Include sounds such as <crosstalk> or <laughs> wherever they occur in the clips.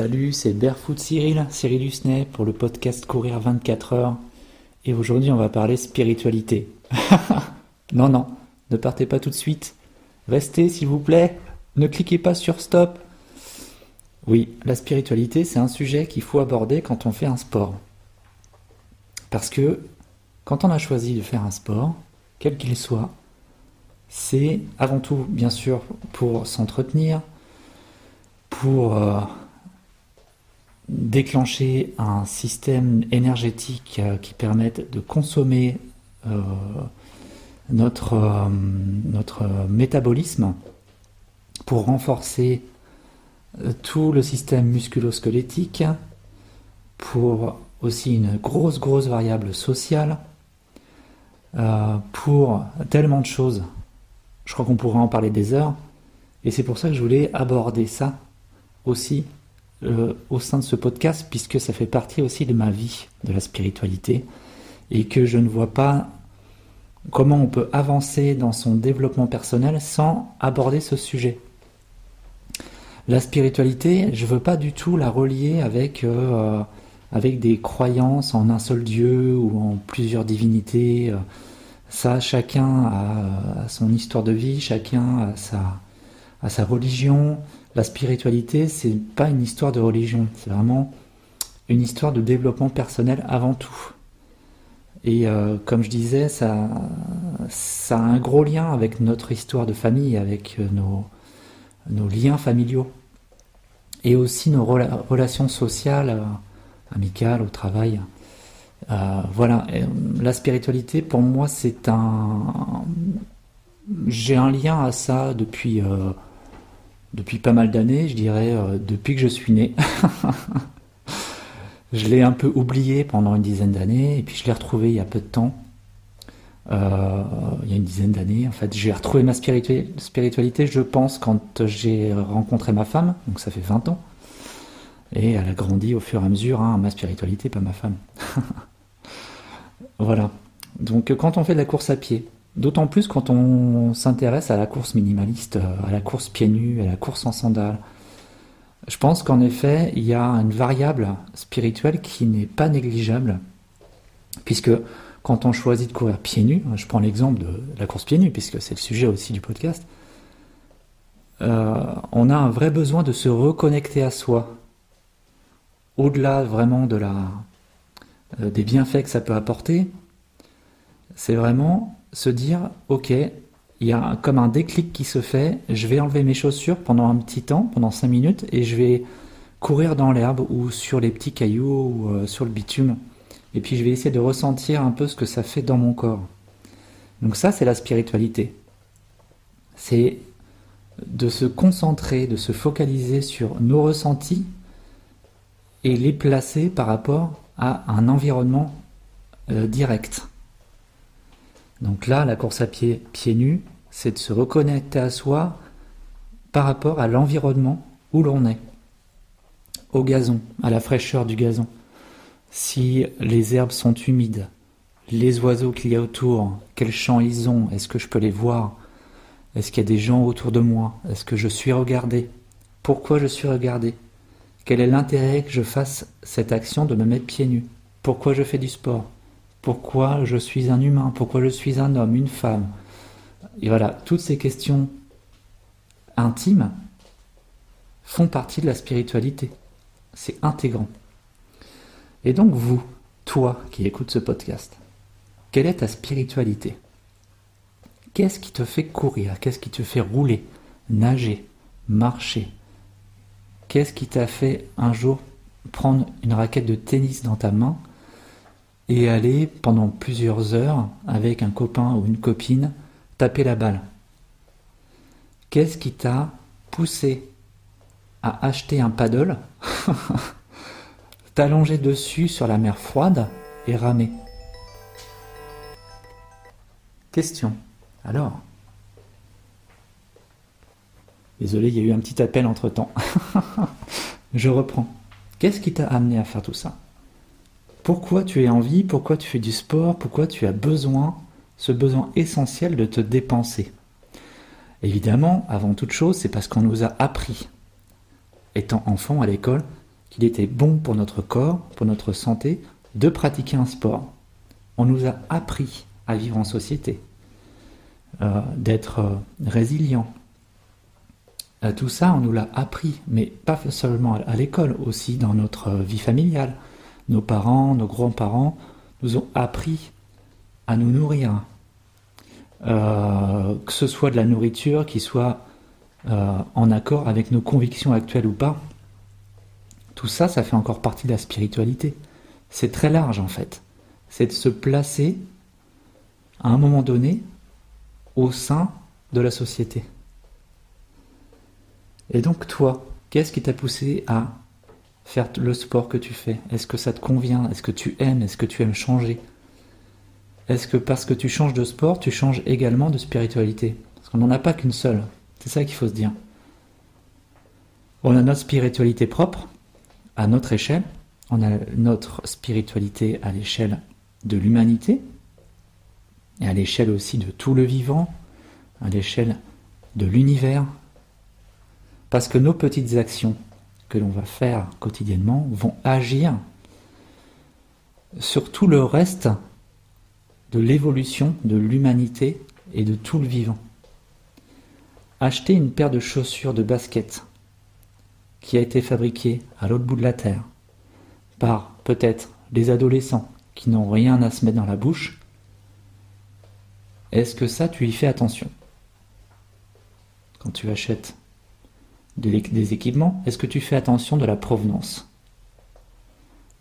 Salut, c'est Barefoot Cyril, Cyril Husnet pour le podcast Courir 24 heures. Et aujourd'hui, on va parler spiritualité. <laughs> non, non, ne partez pas tout de suite. Restez, s'il vous plaît. Ne cliquez pas sur stop. Oui, la spiritualité, c'est un sujet qu'il faut aborder quand on fait un sport. Parce que quand on a choisi de faire un sport, quel qu'il soit, c'est avant tout, bien sûr, pour s'entretenir, pour euh, déclencher un système énergétique euh, qui permette de consommer euh, notre, notre métabolisme pour renforcer tout le système musculo-squelettique, pour aussi une grosse, grosse variable sociale, pour tellement de choses. Je crois qu'on pourrait en parler des heures. Et c'est pour ça que je voulais aborder ça aussi euh, au sein de ce podcast, puisque ça fait partie aussi de ma vie, de la spiritualité, et que je ne vois pas comment on peut avancer dans son développement personnel sans aborder ce sujet. La spiritualité, je ne veux pas du tout la relier avec, euh, avec des croyances en un seul Dieu ou en plusieurs divinités. Ça, chacun a, son histoire de vie, chacun a sa, a sa religion, la spiritualité, c'est pas une histoire de religion, c'est vraiment une histoire de développement personnel avant tout. Et euh, comme je disais, ça, a un gros lien avec notre histoire de famille, avec euh, nos, nos liens familiaux. Et aussi nos relations sociales, euh, amicales, au travail. voilà, la spiritualité, pour moi, c'est un... J'ai un lien à ça depuis depuis pas mal d'années, je dirais euh, depuis que je suis né. <laughs> je l'ai un peu oublié pendant une dizaine d'années, et puis je l'ai retrouvé il y a peu de temps. Euh, il y a une dizaine d'années, en fait, j'ai retrouvé ma spiritualité, je pense, quand j'ai rencontré ma femme, donc ça fait 20 ans. Et elle a grandi au fur et à mesure, hein, ma spiritualité, pas ma femme. <laughs> voilà. Donc quand on fait de la course à pied, D'autant plus quand on s'intéresse à la course minimaliste, euh, à la course pieds nus, à la course en sandales. Je pense qu'en effet, il y a une variable spirituelle qui n'est pas négligeable, puisque quand on choisit de courir pieds nus, je prends l'exemple de la course pieds nus, puisque c'est le sujet aussi du podcast, euh, on a un vrai besoin de se reconnecter à soi, au-delà vraiment de la, euh, des bienfaits que ça peut apporter. C'est vraiment se dire, ok, il y a comme un déclic qui se fait, je vais enlever mes chaussures pendant un petit temps, pendant 5 minutes, et je vais courir dans l'herbe ou sur les petits cailloux ou euh, sur le bitume. Et puis je vais essayer de ressentir un peu ce que ça fait dans mon corps. Donc ça, c'est la spiritualité. C'est de se concentrer, de se focaliser sur nos ressentis et les placer par rapport à un environnement euh, direct. Donc là, la course à pied pieds nus, c'est de se reconnecter à soi par rapport à l'environnement où l'on est, au gazon, à la fraîcheur du gazon. Si les herbes sont humides, les oiseaux qu'il y a autour, quels champs ils ont, est-ce que je peux les voir? Est-ce qu'il y a des gens autour de moi? Est-ce que je suis regardé? Pourquoi je suis regardé? Quel est l'intérêt que je fasse cette action de me mettre pieds nus? Pourquoi je fais du sport? Pourquoi je suis un humain, pourquoi je suis un homme, une femme? Et voilà, toutes ces questions intimes font partie de la spiritualité. C'est intégrant. Et donc vous, toi qui écoutes ce podcast, quelle est ta spiritualité? Qu'est-ce qui te fait courir? Qu'est-ce qui te fait rouler, nager, marcher? Qu'est-ce qui t'a fait un jour prendre une raquette de tennis dans ta main et aller pendant plusieurs heures avec un copain ou une copine taper la balle. Qu'est-ce qui t'a poussé à acheter un paddle, <laughs> t'allonger dessus sur la mer froide et ramer? Question. Alors? Désolé, il y a eu un petit appel entre temps. <laughs> Je reprends. Qu'est-ce qui t'a amené à faire tout ça? Pourquoi tu es en vie, pourquoi tu fais du sport, pourquoi tu as besoin, ce besoin essentiel de te dépenser? Évidemment, avant toute chose, c'est parce qu'on nous a appris, étant enfant à l'école, qu'il était bon pour notre corps, pour notre santé, de pratiquer un sport. On nous a appris à vivre en société, euh, d'être euh, résilient. Euh, tout ça, on nous l'a appris, mais pas seulement à l'école, aussi dans notre vie familiale. Nos parents, nos grands-parents nous ont appris à nous nourrir. que ce soit de la nourriture qui soit en accord avec nos convictions actuelles ou pas. Tout ça, ça fait encore partie de la spiritualité. C'est très large en fait. C'est de se placer à un moment donné au sein de la société. Et donc toi, qu'est-ce qui t'a poussé à faire le sport que tu fais. Est-ce que ça te convient? Est-ce que tu aimes? Est-ce que tu aimes changer? Est-ce que parce que tu changes de sport, tu changes également de spiritualité? Parce qu'on n'en a pas qu'une seule. C'est ça qu'il faut se dire. On a notre spiritualité propre, à notre échelle. On a notre spiritualité à l'échelle de l'humanité, et à l'échelle aussi de tout le vivant, à l'échelle de l'univers, parce que nos petites actions que l'on va faire quotidiennement vont agir sur tout le reste de l'évolution de l'humanité et de tout le vivant. Acheter une paire de chaussures de basket qui a été fabriquée à l'autre bout de la Terre par peut-être des adolescents qui n'ont rien à se mettre dans la bouche, est-ce que ça, tu y fais attention Quand tu achètes des équipements, est-ce que tu fais attention de la provenance?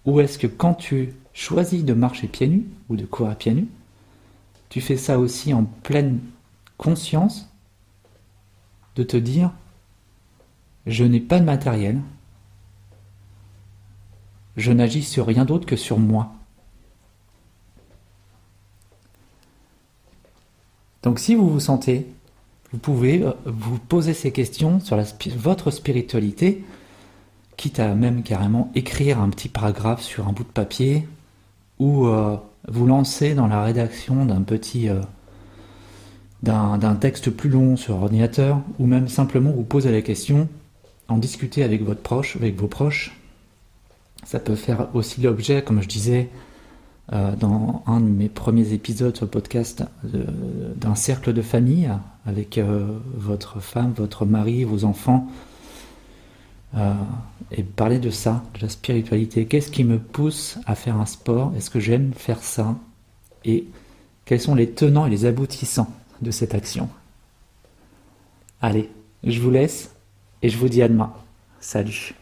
Ou est-ce que quand tu choisis de marcher pieds nus ou de courir pieds nus, tu fais ça aussi en pleine conscience de te dire je n'ai pas de matériel, je n'agis sur rien d'autre que sur moi. Donc si vous vous sentez, vous pouvez euh, vous poser ces questions sur votre spiritualité, quitte à même carrément écrire un petit paragraphe sur un bout de papier, ou euh, vous lancer dans la rédaction d'un petit euh, d'un texte plus long sur ordinateur, ou même simplement vous poser la question, en discuter avec votre proche, avec vos proches. Ça peut faire aussi l'objet, comme je disais, euh, dans un de mes premiers épisodes sur le podcast d'un cercle de famille avec euh, votre femme, votre mari, vos enfants, euh, et parler de ça, de la spiritualité. Qu'est-ce qui me pousse à faire un sport? Est-ce que j'aime faire ça? Et quels sont les tenants et les aboutissants de cette action? Allez, je vous laisse et je vous dis à demain. Salut